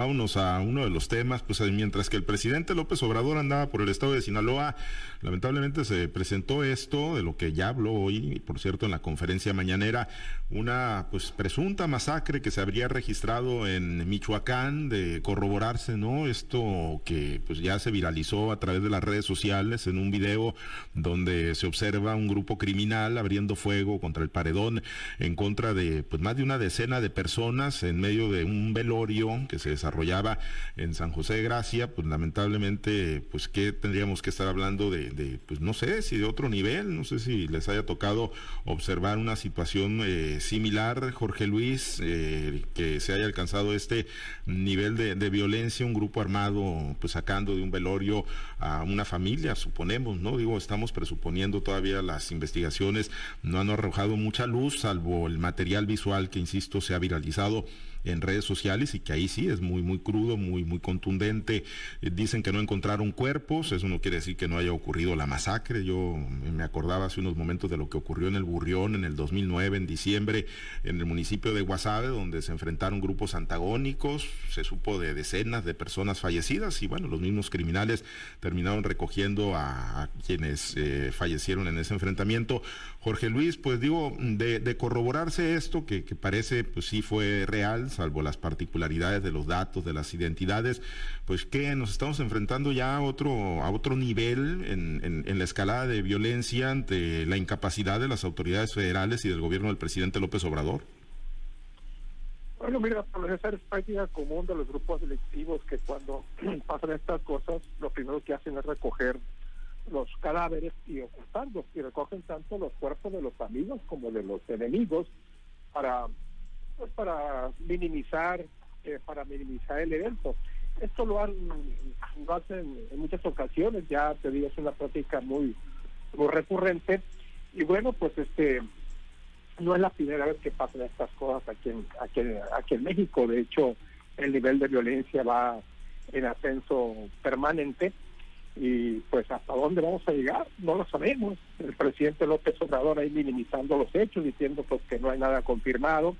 Vámonos a uno de los temas, pues mientras que el presidente López Obrador andaba por el estado de Sinaloa, lamentablemente se presentó esto de lo que ya habló hoy, por cierto, en la conferencia mañanera, una pues presunta masacre que se habría registrado en Michoacán de corroborarse, ¿no? Esto que pues ya se viralizó a través de las redes sociales en un video donde se observa un grupo criminal abriendo fuego contra el paredón en contra de pues más de una decena de personas en medio de un velorio que se en San José de Gracia, pues lamentablemente, pues que tendríamos que estar hablando de, pues no sé si de otro nivel, no sé si les haya tocado observar una situación eh, similar, Jorge Luis, eh, que se haya alcanzado este nivel de, de, violencia, un grupo armado, pues sacando de un velorio a una familia, suponemos, ¿no? Digo, estamos presuponiendo todavía las investigaciones, no han arrojado mucha luz, salvo el material visual que, insisto, se ha viralizado en redes sociales y que ahí sí es muy, muy crudo, muy, muy contundente. Eh, dicen que no encontraron cuerpos, eso no quiere decir que no haya ocurrido la masacre. Yo me acordaba hace unos momentos de lo que ocurrió en el Burrión en el 2009, en diciembre, en el municipio de Guasave, donde se enfrentaron grupos antagónicos, se supo de decenas de personas fallecidas y bueno, los mismos criminales terminaron recogiendo a, quienes eh, fallecieron en ese enfrentamiento. Jorge Luis, pues digo, de, corroborarse esto, que, que parece pues sí fue real, salvo las particularidades de los datos, de las identidades, pues que nos estamos enfrentando ya a otro, a otro nivel en, en, la escalada de violencia ante la incapacidad de las autoridades federales y del gobierno del presidente López Obrador. Bueno, mira, esa es práctica común de los grupos delictivos que cuando pasan estas cosas, lo primero que hacen es recoger los cadáveres y ocultarlos, y recogen tanto los cuerpos de los amigos como de los enemigos para pues para minimizar eh, para minimizar el evento. Esto lo han hacen en muchas ocasiones, ya te digo, es una práctica muy, muy recurrente. Y bueno, pues este no es la primera vez que pasan estas cosas aquí en, aquí, aquí en México. De hecho, el nivel de violencia va en ascenso permanente y pues hasta dónde vamos a llegar no lo sabemos el presidente López Obrador ahí minimizando los hechos diciendo pues que no hay nada confirmado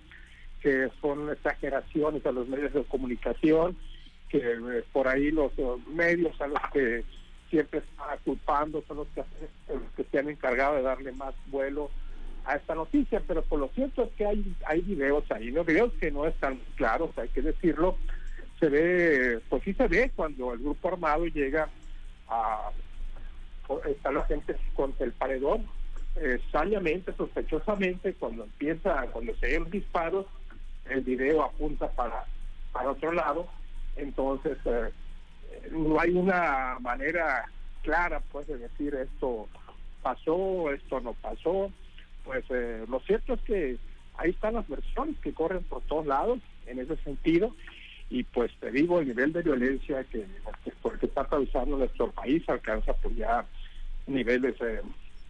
que son exageraciones a los medios de comunicación, que eh, por ahí los, medios a los que siempre está culpando son los que, que se han encargado de darle más vuelo a esta noticia, pero por lo cierto es que hay, hay videos ahí, ¿no? Videos que no están claros, hay que decirlo, se ve, pues sí se ve cuando el grupo armado llega a, está la gente contra el paredón, eh, sospechosamente, cuando empieza, cuando se ven disparos, el video apunta para, para otro lado, entonces eh, no hay una manera clara pues de decir esto pasó, esto no pasó, pues eh, lo cierto es que ahí están las versiones que corren por todos lados en ese sentido. Y pues te digo el nivel de violencia que, que, está causando nuestro país alcanza pues ya niveles eh,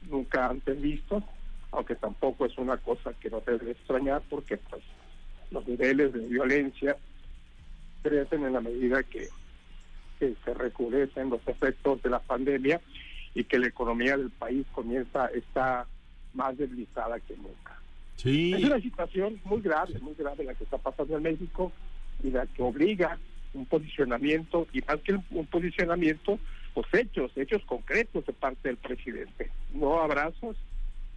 nunca antes vistos aunque tampoco es una cosa que no debe extrañar porque pues los niveles de violencia crecen en la medida que, se recrudecen los efectos de la pandemia y que la economía del país comienza está más debilitada que nunca. Sí. Es una situación muy grave, muy grave la que está pasando en México y la que obliga un posicionamiento y más que un posicionamiento, pues hechos, hechos concretos de parte del presidente, no abrazos,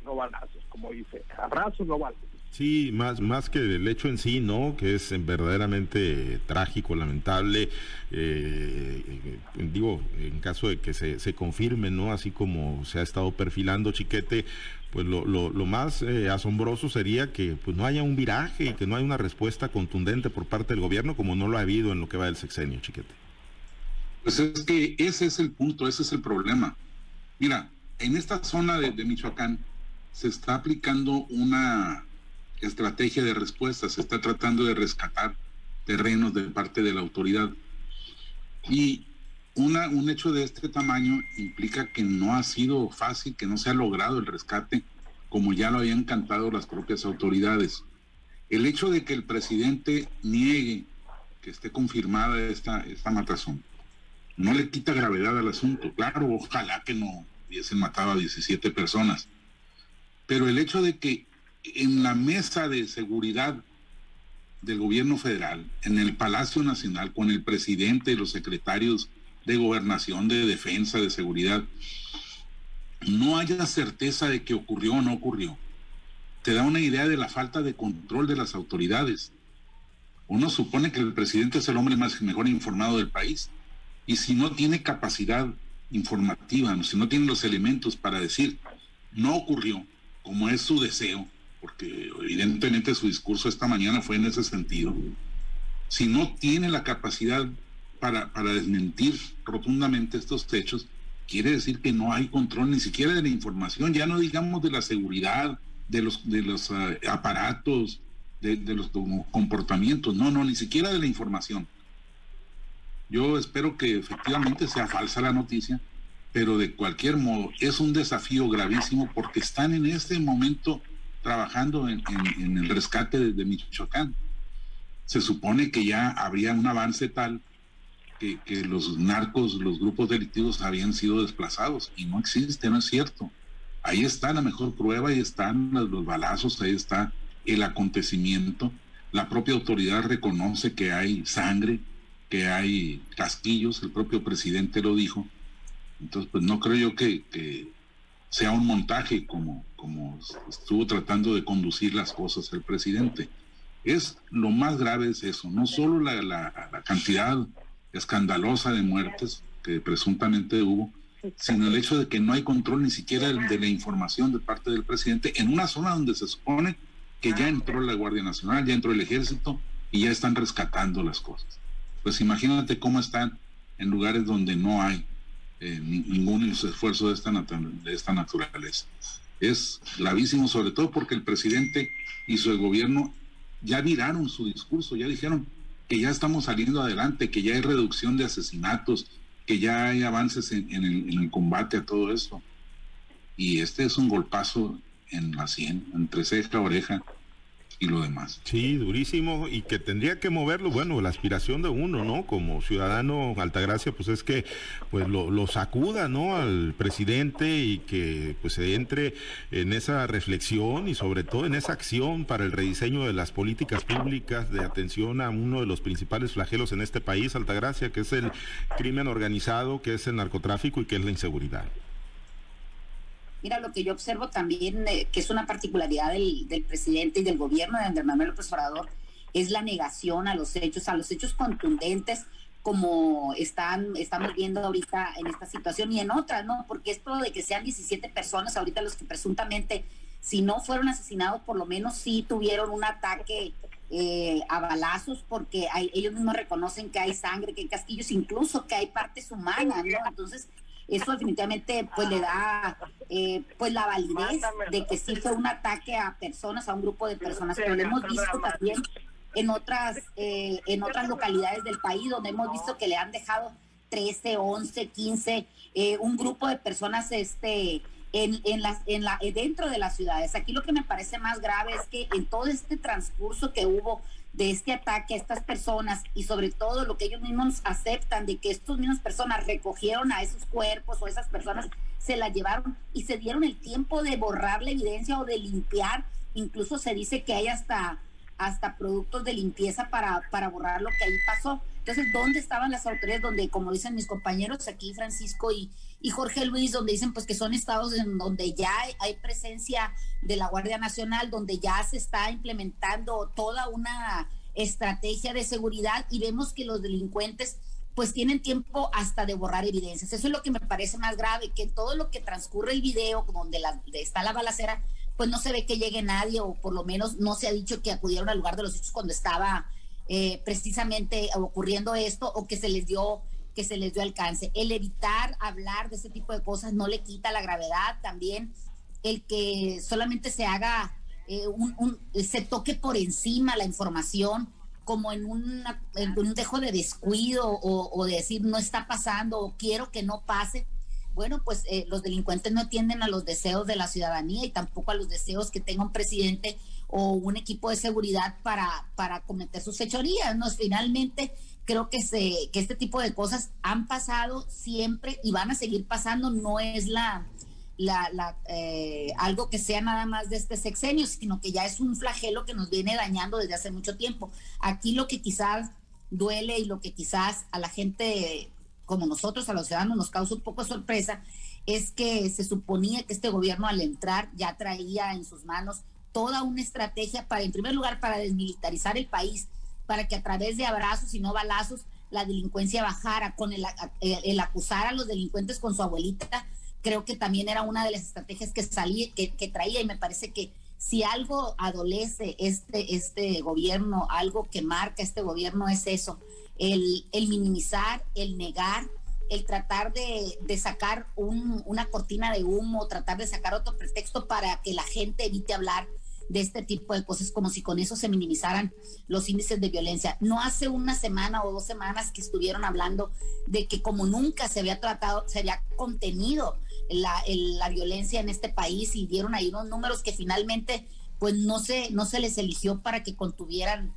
no balazos, como dice, abrazos, no balazos. Sí, más, más que el hecho en sí, ¿no? Que es verdaderamente trágico, lamentable. Eh, digo, en caso de que se, se confirme, ¿no? Así como se ha estado perfilando Chiquete, pues lo, lo, lo más eh, asombroso sería que pues no haya un viraje y que no haya una respuesta contundente por parte del gobierno como no lo ha habido en lo que va del sexenio, Chiquete. Pues es que ese es el punto, ese es el problema. Mira, en esta zona de Michoacán se está aplicando una estrategia de respuesta, se está tratando de rescatar terrenos de parte de la autoridad. Y una, un hecho de este tamaño implica que no ha sido fácil, que no se ha logrado el rescate como ya lo habían cantado las propias autoridades. El hecho de que el presidente niegue que esté confirmada esta, esta matazón no le quita gravedad al asunto. Claro, ojalá que no hubiesen matado a 17 personas. Pero el hecho de que en la mesa de seguridad del gobierno federal, en el Palacio Nacional, con el presidente y los secretarios de gobernación, de defensa, de seguridad, no haya certeza de que ocurrió o no ocurrió, te da una idea de la falta de control de las autoridades. Uno supone que el presidente es el hombre más mejor informado del país. Y si no tiene capacidad informativa, si no tiene los elementos para decir, no ocurrió, como es su deseo, porque evidentemente su discurso esta mañana fue en ese sentido, si no tiene la capacidad para, para desmentir rotundamente estos hechos, quiere decir que no hay control ni siquiera de la información, ya no digamos de la seguridad, de los, de los ah, aparatos, de, de, los comportamientos, no, no, ni siquiera de la información. Yo espero que efectivamente sea falsa la noticia, pero de cualquier modo es un desafío gravísimo porque están en este momento trabajando en, el rescate de, Michoacán. Se supone que ya habría un avance tal que, los narcos, los grupos delictivos habían sido desplazados y no existe, no es cierto. Ahí está la mejor prueba, ahí están los, balazos, ahí está el acontecimiento. La propia autoridad reconoce que hay sangre, que hay casquillos, el propio presidente lo dijo. Entonces, pues no creo yo que, que sea un montaje como, como estuvo tratando de conducir las cosas el presidente. Es lo más grave es eso, no solo la, cantidad escandalosa de muertes que presuntamente hubo, sino el hecho de que no hay control ni siquiera de la información de parte del presidente en una zona donde se supone que ya entró la Guardia Nacional, ya entró el ejército y ya están rescatando las cosas. Pues imagínate cómo están en lugares donde no hay eh, ningún esfuerzo de esta, de esta naturaleza. Es gravísimo, sobre todo porque el presidente y su gobierno ya viraron su discurso, ya dijeron que ya estamos saliendo adelante, que ya hay reducción de asesinatos, que ya hay avances en, el, combate a todo esto. Y este es un golpazo en la sien, entre ceja, oreja y lo demás. Sí, durísimo y que tendría que moverlo, bueno, la aspiración de uno, ¿no? Como ciudadano Altagracia, pues es que pues lo, sacuda, ¿no? Al presidente y que pues se entre en esa reflexión y sobre todo en esa acción para el rediseño de las políticas públicas de atención a uno de los principales flagelos en este país, Altagracia, que es el crimen organizado, que es el narcotráfico y que es la inseguridad. Mira, lo que yo observo también, eh, que es una particularidad del, presidente y del gobierno de Andrés Manuel López es la negación a los hechos, a los hechos contundentes como están, estamos viendo ahorita en esta situación y en otras, ¿no? Porque esto de que sean 17 personas ahorita los que presuntamente, si no fueron asesinados, por lo menos sí tuvieron un ataque eh, a balazos, porque ellos mismos reconocen que hay sangre, que hay casquillos, incluso que hay partes humanas, ¿no? Entonces, eso definitivamente pues le da eh, pues la validez de que sí fue un ataque a personas, a un grupo de personas, pero lo hemos visto también en otras, eh, en otras localidades del país donde hemos visto que le han dejado 13, 11, 15, un grupo de personas este en, en, las, en la, dentro de las ciudades. Aquí lo que me parece más grave es que en todo este transcurso que hubo de este ataque a estas personas y sobre todo lo que ellos mismos aceptan de que estas mismas personas recogieron a esos cuerpos o esas personas se las llevaron y se dieron el tiempo de borrar la evidencia o de limpiar. Incluso se dice que hay hasta, hasta productos de limpieza para, para borrar lo que ahí pasó. Entonces, ¿dónde estaban las autoridades? Donde, como dicen mis compañeros aquí, Francisco y, y Jorge Luis, donde dicen pues que son estados en donde ya hay, presencia de la Guardia Nacional, donde ya se está implementando toda una estrategia de seguridad y vemos que los delincuentes pues tienen tiempo hasta de borrar evidencias. Eso es lo que me parece más grave, que todo lo que transcurre el video donde la, está la balacera, pues no se ve que llegue nadie o por lo menos no se ha dicho que acudieron al lugar de los hechos cuando estaba eh, precisamente ocurriendo esto o que se les dio que se les dio alcance. El evitar hablar de ese tipo de cosas no le quita la gravedad, también el que solamente se haga eh, un, se toque por encima la información como en, un dejo de descuido o, de decir no está pasando o quiero que no pase. Bueno, pues eh, los delincuentes no atienden a los deseos de la ciudadanía y tampoco a los deseos que tenga un presidente o un equipo de seguridad para, para cometer sus fechorías. ¿no? Finalmente, creo que, se, que este tipo de cosas han pasado siempre y van a seguir pasando. No es la, la, algo que sea nada más de este sexenio, sino que ya es un flagelo que nos viene dañando desde hace mucho tiempo. Aquí lo que quizás duele y lo que quizás a la gente como nosotros, a los ciudadanos, nos causa un poco de sorpresa, es que se suponía que este gobierno al entrar ya traía en sus manos toda una estrategia para, en primer lugar, para desmilitarizar el país, para que a través de abrazos y no balazos la delincuencia bajara, con el, el acusar a los delincuentes con su abuelita, creo que también era una de las estrategias que salía, que, traía y me parece que si algo adolece este, este gobierno, algo que marca este gobierno es eso, el, minimizar, el negar, el tratar de, de sacar un, una cortina de humo, tratar de sacar otro pretexto para que la gente evite hablar de este tipo de cosas, como si con eso se minimizaran los índices de violencia. No hace una semana o dos semanas que estuvieron hablando de que como nunca se había tratado, se había contenido la, la violencia en este país y dieron ahí unos números que finalmente pues no se, no se les eligió para que contuvieran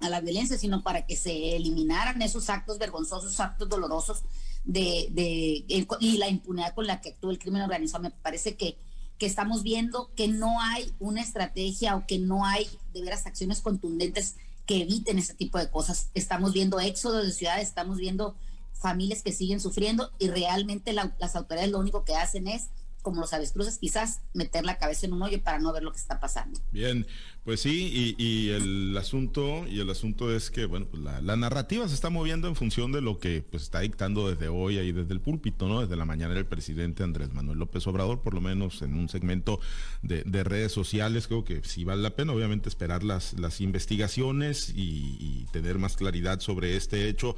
a la violencia, sino para que se eliminaran esos actos vergonzosos, actos dolorosos de, de, y la impunidad con la que actúa el crimen organizado. Me parece que que estamos viendo que no hay una estrategia o que no hay de veras acciones contundentes que eviten ese tipo de cosas. Estamos viendo éxodos de ciudades, estamos viendo familias que siguen sufriendo y realmente las autoridades lo único que hacen es como los avestruces, quizás meter la cabeza en un hoyo para no ver lo que está pasando. Bien, pues sí, y, el asunto, y el asunto es que, bueno, pues la, narrativa se está moviendo en función de lo que pues está dictando desde hoy ahí desde el púlpito, ¿no? Desde la mañana el presidente Andrés Manuel López Obrador, por lo menos en un segmento de, redes sociales, creo que sí vale la pena, obviamente, esperar las, las investigaciones y tener más claridad sobre este hecho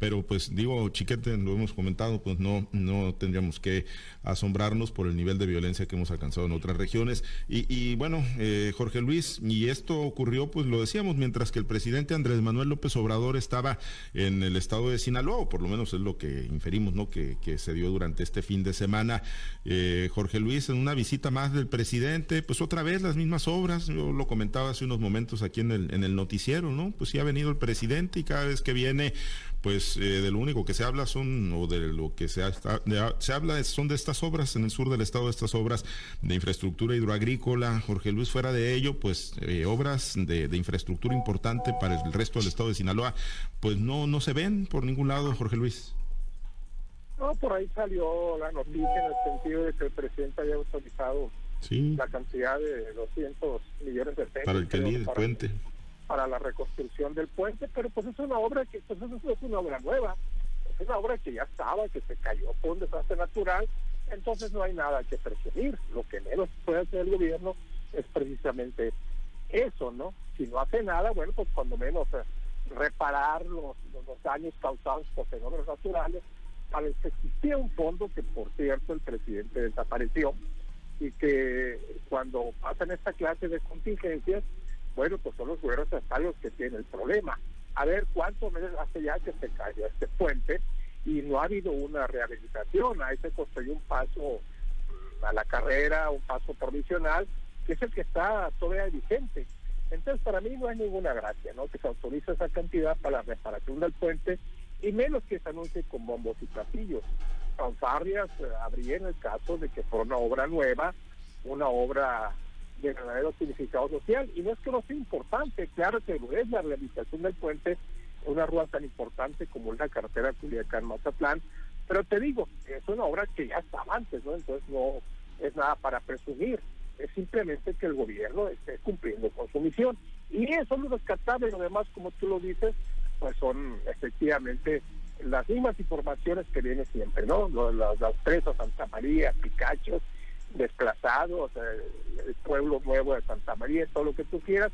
pero pues digo, chiquete, lo hemos comentado, pues no, no tendríamos que asombrarnos por el nivel de violencia que hemos alcanzado en otras regiones. Y, bueno, eh, Jorge Luis, y esto ocurrió, pues lo decíamos, mientras que el presidente Andrés Manuel López Obrador estaba en el estado de Sinaloa, o por lo menos es lo que inferimos, ¿no? Que, se dio durante este fin de semana. Eh, Jorge Luis, en una visita más del presidente, pues otra vez las mismas obras, yo lo comentaba hace unos momentos aquí en el, en el noticiero, ¿no? Pues sí ha venido el presidente y cada vez que viene pues eh, de lo único que se habla son, o de lo que se, se habla son de estas obras en el sur del estado, de estas obras de infraestructura hidroagrícola. Jorge Luis, fuera de ello, pues eh, obras de, infraestructura importante para el resto del estado de Sinaloa, pues no, no se ven por ningún lado, Jorge Luis. No, por ahí salió la noticia en el sentido de que el presidente había autorizado la cantidad de 200 millones de pesos. Para el que el puente para la reconstrucción del puente, pero pues es una obra que pues eso es una obra nueva, es una obra que ya estaba, que se cayó por un desastre natural, entonces no hay nada que presumir, lo que menos puede hacer el gobierno es precisamente eso, ¿no? Si no hace nada, bueno, pues cuando menos eh, reparar los, los, daños causados por fenómenos naturales, para que existía un fondo que por cierto el presidente desapareció y que cuando pasan esta clase de contingencias bueno, pues son los gobiernos estatales los que tienen el problema. A ver cuántos meses hace ya que se cayó este puente y no ha habido una rehabilitación. Ahí se construyó un paso mm, a la carrera, un paso provisional, que es el que está todavía vigente. Entonces, para mí no hay ninguna gracia, ¿no? Que se autorice esa cantidad para la reparación del puente y menos que se anuncie con bombos y platillos. Fanfarrias eh, habría en el caso de que fuera una obra nueva, una obra de verdadero significado social. Y no es que no sea importante, claro que es la realización del puente, una ruta tan importante como la carretera Culiacán-Mazatlán, pero te digo, es una obra que ya estaba antes, ¿no? Entonces no es nada para presumir, es simplemente que el gobierno esté cumpliendo con su misión. Y eso es lo rescatable, lo demás, como tú lo dices, pues son efectivamente las mismas informaciones que viene siempre, ¿no? Las, las presas Santa María, Picacho, desplazados, el pueblo nuevo de Santa María, todo lo que tú quieras,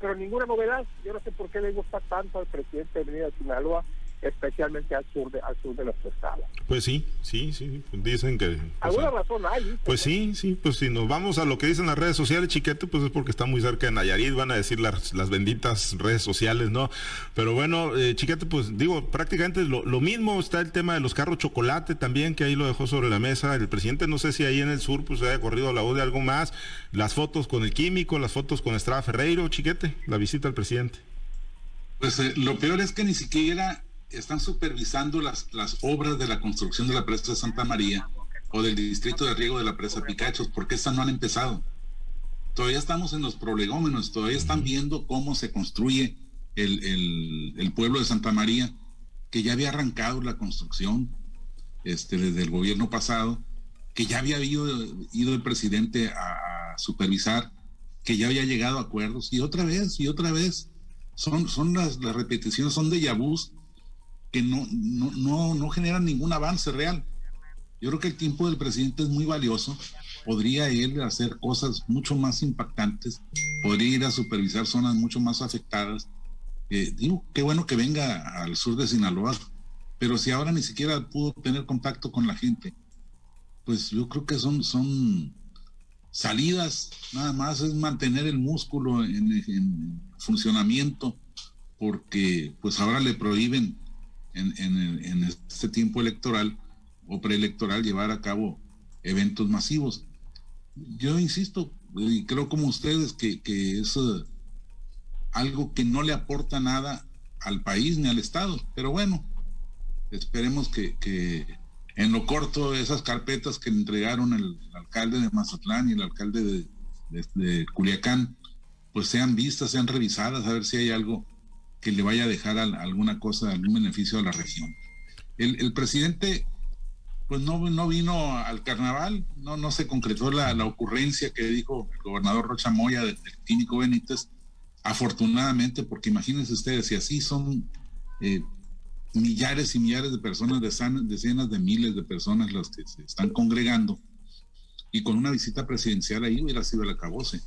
pero ninguna novedad. Yo no sé por qué le gusta tanto al presidente de Sinaloa especialmente al sur de, al sur de nuestro estado. Pues sí, sí, sí, dicen que... Pues, Alguna razón hay. Pues sí, sí, pues si nos vamos a lo que dicen las redes sociales, chiquete, pues es porque está muy cerca de Nayarit, van a decir las, las benditas redes sociales, ¿no? Pero bueno, eh, chiquete, pues digo, prácticamente lo, lo, mismo está el tema de los carros chocolate también, que ahí lo dejó sobre la mesa. El presidente, no sé si ahí en el sur, pues haya corrido la voz de algo más, las fotos con el químico, las fotos con Estrada Ferreiro, chiquete, la visita al presidente. Pues eh, lo peor es que ni siquiera están supervisando las, las obras de la construcción de la presa de Santa María o del distrito de riego de la presa Picachos, porque estas no han empezado. Todavía estamos en los prolegómenos, todavía están viendo cómo se construye el, el, pueblo de Santa María, que ya había arrancado la construcción este, desde el gobierno pasado, que ya había ido, ido el presidente a, supervisar, que ya había llegado a acuerdos, y otra vez, y otra vez, son, son las, las repeticiones, son de yabús que no, no, no, no generan ningún avance real. Yo creo que el tiempo del presidente es muy valioso. Podría él hacer cosas mucho más impactantes, podría ir a supervisar zonas mucho más afectadas. Eh, digo, qué bueno que venga al sur de Sinaloa, pero si ahora ni siquiera pudo tener contacto con la gente, pues yo creo que son, son salidas, nada más es mantener el músculo en, en funcionamiento, porque pues ahora le prohíben en, en, en este tiempo electoral o preelectoral llevar a cabo eventos masivos. Yo insisto, y creo como ustedes, que, que es eh, algo que no le aporta nada al país ni al Estado. Pero bueno, esperemos que, que en lo corto esas carpetas que entregaron el, alcalde de Mazatlán y el alcalde de, de, Culiacán, pues sean vistas, sean revisadas, a ver si hay algo que le vaya a dejar alguna cosa, algún beneficio a la región. El, presidente pues no, no vino al carnaval, no, no se concretó la, ocurrencia que dijo el gobernador Rocha Moya del, químico Benítez, afortunadamente, porque imagínense ustedes, si así son eh, millares y millares de personas, decenas de miles de personas las que se están congregando, y con una visita presidencial ahí hubiera sido el acabose.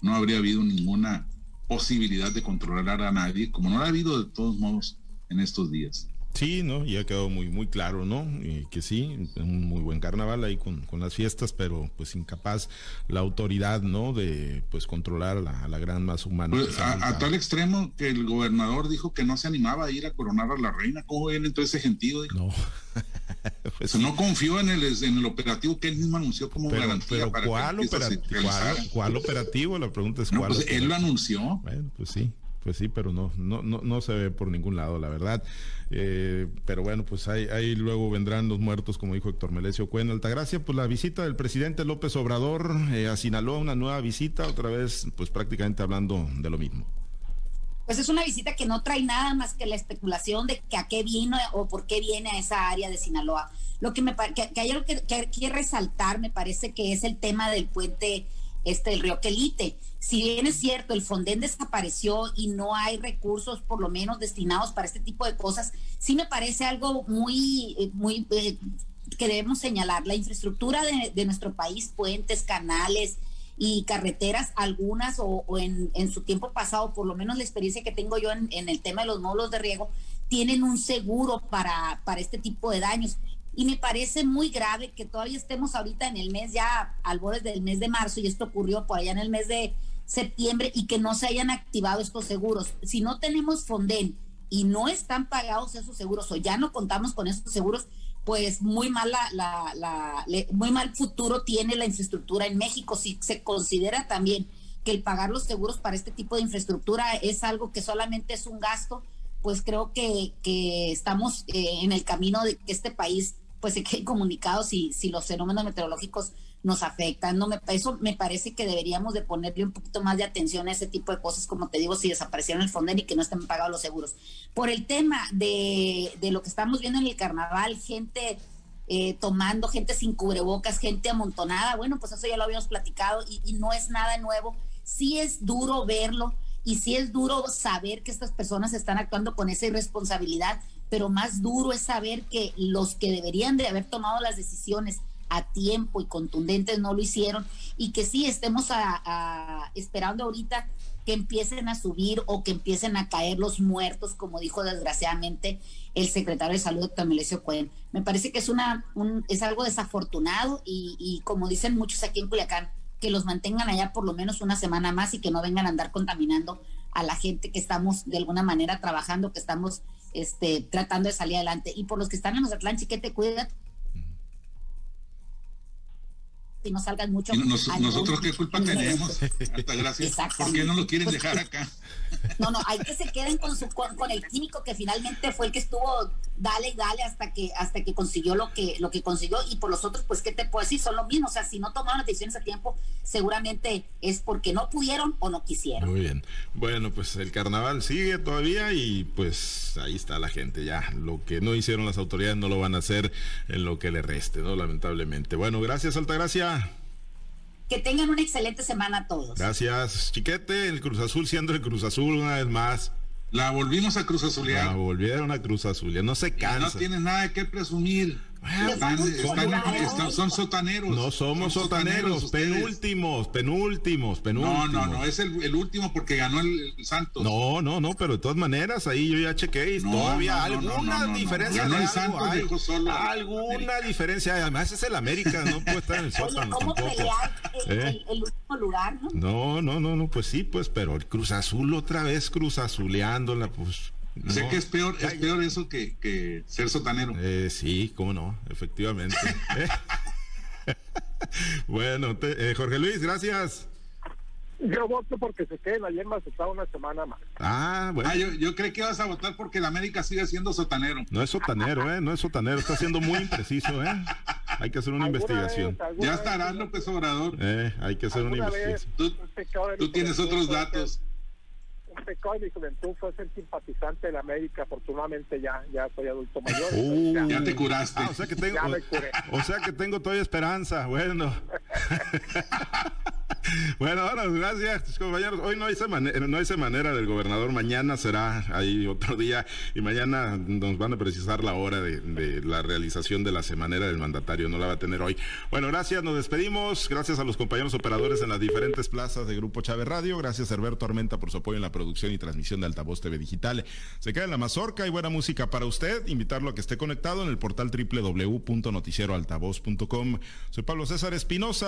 No habría habido ninguna posibilidad de controlar a nadie, como no lo ha habido de todos modos en estos días. Sí, ¿no? Y ha quedado muy, muy claro, ¿no? que sí, un muy buen carnaval ahí con, las fiestas, pero pues incapaz la autoridad, ¿no? De pues controlar a la, gran masa humana. Pues, a, tal extremo que el gobernador dijo que no se animaba a ir a coronar a la reina. ¿Cómo ven entonces ese sentido? No. pues, no confió en el, en el operativo que él mismo anunció como garantía para ¿cuál, ¿cuál, operativo? La pregunta es cuál. Pues, él lo anunció. Bueno, pues sí. Pues sí, pero no, no, no, no se ve por ningún lado, la verdad. Eh, pero bueno, pues ahí, ahí, luego vendrán los muertos, como dijo Héctor Melesio Cuen. Altagracia, pues la visita del presidente López Obrador eh, a Sinaloa, una nueva visita, otra vez, pues prácticamente hablando de lo mismo. Pues es una visita que no trae nada más que la especulación de que a qué vino o por qué viene a esa área de Sinaloa. Lo que me que, hay algo que, que, resaltar, me parece que es el tema del puente este el río Quelite. Si bien es cierto, el Fonden desapareció y no hay recursos por lo menos destinados para este tipo de cosas, sí me parece algo muy, eh, muy eh, que debemos señalar. La infraestructura de, nuestro país, puentes, canales y carreteras, algunas o, en, en, su tiempo pasado, por lo menos la experiencia que tengo yo en, en el tema de los módulos de riego, tienen un seguro para, para este tipo de daños y me parece muy grave que todavía estemos ahorita en el mes ya al borde del mes de marzo y esto ocurrió por allá en el mes de septiembre y que no se hayan activado estos seguros. Si no tenemos Fonden y no están pagados esos seguros o ya no contamos con esos seguros, pues muy mal la, la, muy mal futuro tiene la infraestructura en México. Si se considera también que el pagar los seguros para este tipo de infraestructura es algo que solamente es un gasto, pues creo que, que estamos eh, en el camino de que este país pues se queden comunicados si, si los fenómenos meteorológicos nos afectan. No me, eso me parece que deberíamos de ponerle un poquito más de atención a ese tipo de cosas, como te digo, si desaparecieron el fondo y que no estén pagados los seguros. Por el tema de, de lo que estamos viendo en el carnaval, gente eh, tomando, gente sin cubrebocas, gente amontonada, bueno, pues eso ya lo habíamos platicado y, y no es nada nuevo. Sí es duro verlo y sí es duro saber que estas personas están actuando con esa irresponsabilidad, pero más duro es saber que los que deberían de haber tomado las decisiones a tiempo y contundentes no lo hicieron y que sí estemos esperando ahorita que empiecen a subir o que empiecen a caer los muertos, como dijo desgraciadamente el secretario de salud, doctor Melesio Cuen. Me parece que es, una, algo desafortunado y, y como dicen muchos aquí en Culiacán, que los mantengan allá por lo menos una semana más y que no vengan a andar contaminando a la gente que estamos de alguna manera trabajando, que estamos este, tratando de salir adelante. Y por los que están en Mazatlán, te cuida. Y no salgan mucho. nosotros qué culpa tenemos. Hasta gracias. ¿Por qué no lo quieren dejar acá? No, no, hay que se queden con, su, con, el químico que finalmente fue el que estuvo dale y dale hasta que hasta que consiguió lo que lo que consiguió. Y por los otros pues qué te puedo decir son lo mismo. O sea si no tomaron las decisiones a tiempo seguramente es porque no pudieron o no quisieron. Muy bien. Bueno pues el carnaval sigue todavía y pues ahí está la gente. Ya lo que no hicieron las autoridades no lo van a hacer en lo que le reste no lamentablemente. Bueno gracias Altagracia que tengan una excelente semana a todos gracias chiquete el Cruz Azul siendo el Cruz Azul una vez más la volvimos a Cruz Azulear. La volvieron a Cruz Azulear. No se cansa. no tienes nada de qué presumir. Son sotaneros. No somos sotaneros, penúltimos, penúltimos, penúltimos. No, no, no, es el, último porque ganó el, Santos. No, no, no, pero de todas maneras, ahí yo ya chequé y todavía alguna diferencia. Ganó el Santos, hay, solo. Alguna diferencia, además es el América, no puede estar en el sótano ¿cómo tampoco. Pelear el, ¿Eh? el, último lugar, ¿no? No, no, no, no, pues sí, pues, pero el Cruz Azul otra vez Cruz Azuleándola, pues Sé que es peor, es peor eso que, que ser sotanero. Eh, sí, cómo no, efectivamente. bueno, eh, Jorge Luis, gracias. Yo voto porque se queden ayer más está una semana más. Ah, bueno. Ah, yo, yo creí que ibas a votar porque el América sigue siendo sotanero. No es sotanero, ¿eh? No es sotanero, está siendo muy impreciso, ¿eh? Hay que hacer una investigación. ya estará López Obrador. Eh, hay que hacer una investigación. tú tienes otros datos pecado de mi juventud fue ser simpatizante de la América. Afortunadamente ya, ya soy adulto mayor. Uh, ya, te curaste. Ah, o, sea que tengo, o sea que tengo todavía esperanza. Bueno. Bueno, bueno, gracias, compañeros. Hoy no manera, no hay manera del gobernador. Mañana será ahí otro día y mañana nos van a precisar la hora de, la realización de la semanera del mandatario. No la va a tener hoy. Bueno, gracias, nos despedimos. Gracias a los compañeros operadores en las diferentes plazas de Grupo Chávez Radio. Gracias, Herberto Armenta, por su apoyo en la producción y transmisión de Altavoz TV Digital. Se queda en la mazorca y buena música para usted. Invitarlo a que esté conectado en el portal www.noticieroaltavoz.com. Soy Pablo César Espinosa.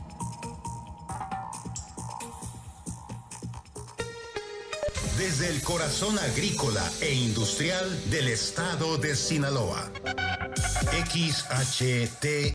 Desde el corazón agrícola e industrial del estado de Sinaloa. XHT